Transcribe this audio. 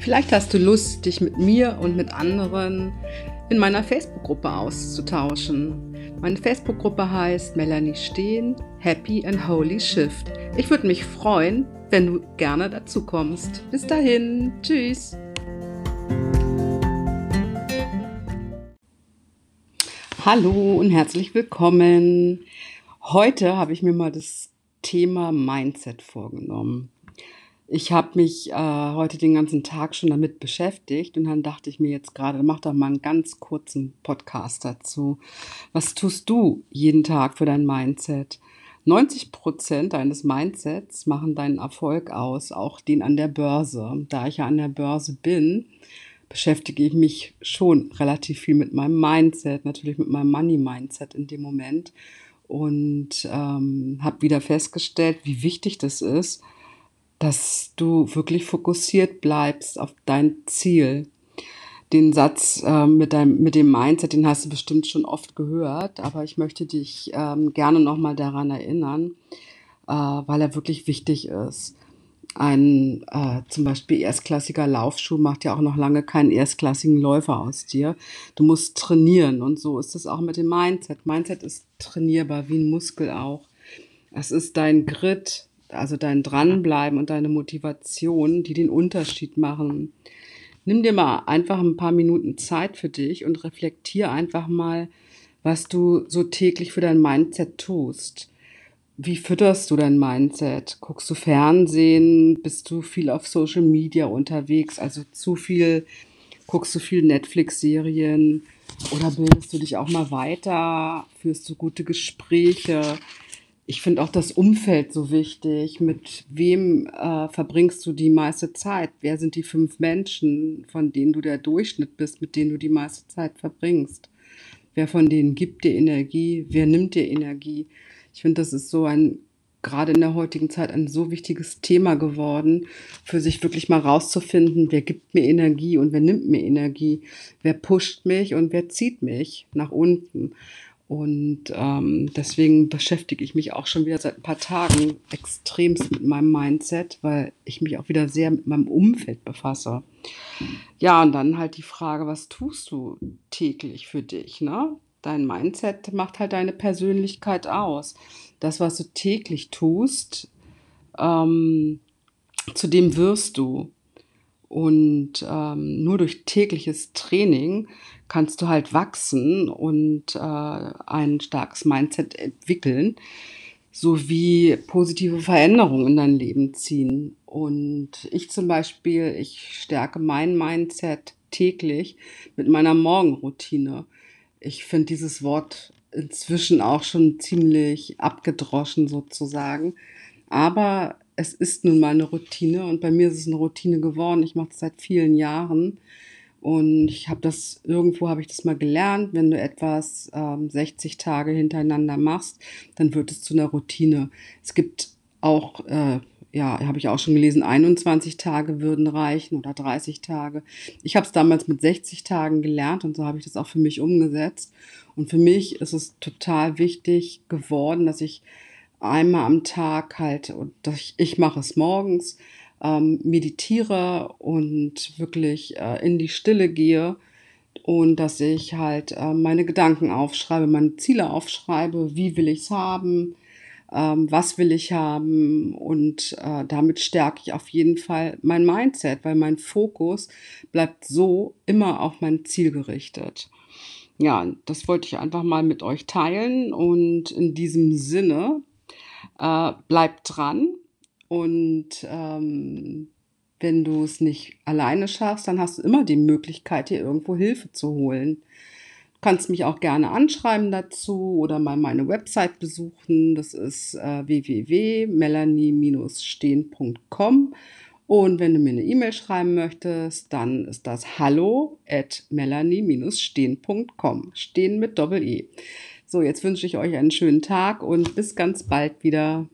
Vielleicht hast du Lust, dich mit mir und mit anderen in meiner Facebook-Gruppe auszutauschen. Meine Facebook-Gruppe heißt Melanie Steen, Happy and Holy Shift. Ich würde mich freuen, wenn du gerne dazu kommst. Bis dahin, tschüss. Hallo und herzlich willkommen. Heute habe ich mir mal das Thema Mindset vorgenommen. Ich habe mich äh, heute den ganzen Tag schon damit beschäftigt und dann dachte ich mir jetzt gerade, mach doch mal einen ganz kurzen Podcast dazu. Was tust du jeden Tag für dein Mindset? 90 Prozent deines Mindsets machen deinen Erfolg aus, auch den an der Börse. Da ich ja an der Börse bin, beschäftige ich mich schon relativ viel mit meinem Mindset, natürlich mit meinem Money-Mindset in dem Moment und ähm, habe wieder festgestellt, wie wichtig das ist, dass du wirklich fokussiert bleibst auf dein Ziel. Den Satz äh, mit, deinem, mit dem Mindset, den hast du bestimmt schon oft gehört, aber ich möchte dich ähm, gerne nochmal daran erinnern, äh, weil er wirklich wichtig ist. Ein äh, zum Beispiel erstklassiger Laufschuh macht ja auch noch lange keinen erstklassigen Läufer aus dir. Du musst trainieren und so ist es auch mit dem Mindset. Mindset ist trainierbar, wie ein Muskel auch. Es ist dein Grit, also dein Dranbleiben und deine Motivation, die den Unterschied machen. Nimm dir mal einfach ein paar Minuten Zeit für dich und reflektier einfach mal, was du so täglich für dein Mindset tust. Wie fütterst du dein Mindset? Guckst du Fernsehen? Bist du viel auf Social Media unterwegs? Also zu viel, guckst du viel Netflix-Serien? Oder bildest du dich auch mal weiter? Führst du gute Gespräche? Ich finde auch das Umfeld so wichtig. Mit wem äh, verbringst du die meiste Zeit? Wer sind die fünf Menschen, von denen du der Durchschnitt bist, mit denen du die meiste Zeit verbringst? Wer von denen gibt dir Energie? Wer nimmt dir Energie? Ich finde, das ist so ein, gerade in der heutigen Zeit, ein so wichtiges Thema geworden, für sich wirklich mal rauszufinden, wer gibt mir Energie und wer nimmt mir Energie? Wer pusht mich und wer zieht mich nach unten? Und ähm, deswegen beschäftige ich mich auch schon wieder seit ein paar Tagen extremst mit meinem Mindset, weil ich mich auch wieder sehr mit meinem Umfeld befasse. Ja, und dann halt die Frage, was tust du täglich für dich? Ne? Dein Mindset macht halt deine Persönlichkeit aus. Das, was du täglich tust, ähm, zu dem wirst du. Und ähm, nur durch tägliches Training kannst du halt wachsen und äh, ein starkes Mindset entwickeln, sowie positive Veränderungen in dein Leben ziehen. Und ich zum Beispiel, ich stärke mein Mindset täglich mit meiner Morgenroutine. Ich finde dieses Wort inzwischen auch schon ziemlich abgedroschen sozusagen. Aber es ist nun mal eine Routine und bei mir ist es eine Routine geworden. Ich mache das seit vielen Jahren und ich habe das irgendwo habe ich das mal gelernt, wenn du etwas ähm, 60 Tage hintereinander machst, dann wird es zu einer Routine. Es gibt auch äh, ja, habe ich auch schon gelesen, 21 Tage würden reichen oder 30 Tage. Ich habe es damals mit 60 Tagen gelernt und so habe ich das auch für mich umgesetzt. Und für mich ist es total wichtig geworden, dass ich einmal am Tag halt, und ich, ich mache es morgens, ähm, meditiere und wirklich äh, in die Stille gehe und dass ich halt äh, meine Gedanken aufschreibe, meine Ziele aufschreibe, wie will ich es haben, ähm, was will ich haben? Und äh, damit stärke ich auf jeden Fall mein Mindset, weil mein Fokus bleibt so immer auf mein Ziel gerichtet. Ja, das wollte ich einfach mal mit euch teilen und in diesem Sinne äh, bleib dran und ähm, wenn du es nicht alleine schaffst, dann hast du immer die Möglichkeit, dir irgendwo Hilfe zu holen. Du kannst mich auch gerne anschreiben dazu oder mal meine Website besuchen. Das ist äh, www.melanie-stehen.com. Und wenn du mir eine E-Mail schreiben möchtest, dann ist das hallo at melanie-stehen.com. Stehen mit Doppel-E. So, jetzt wünsche ich euch einen schönen Tag und bis ganz bald wieder.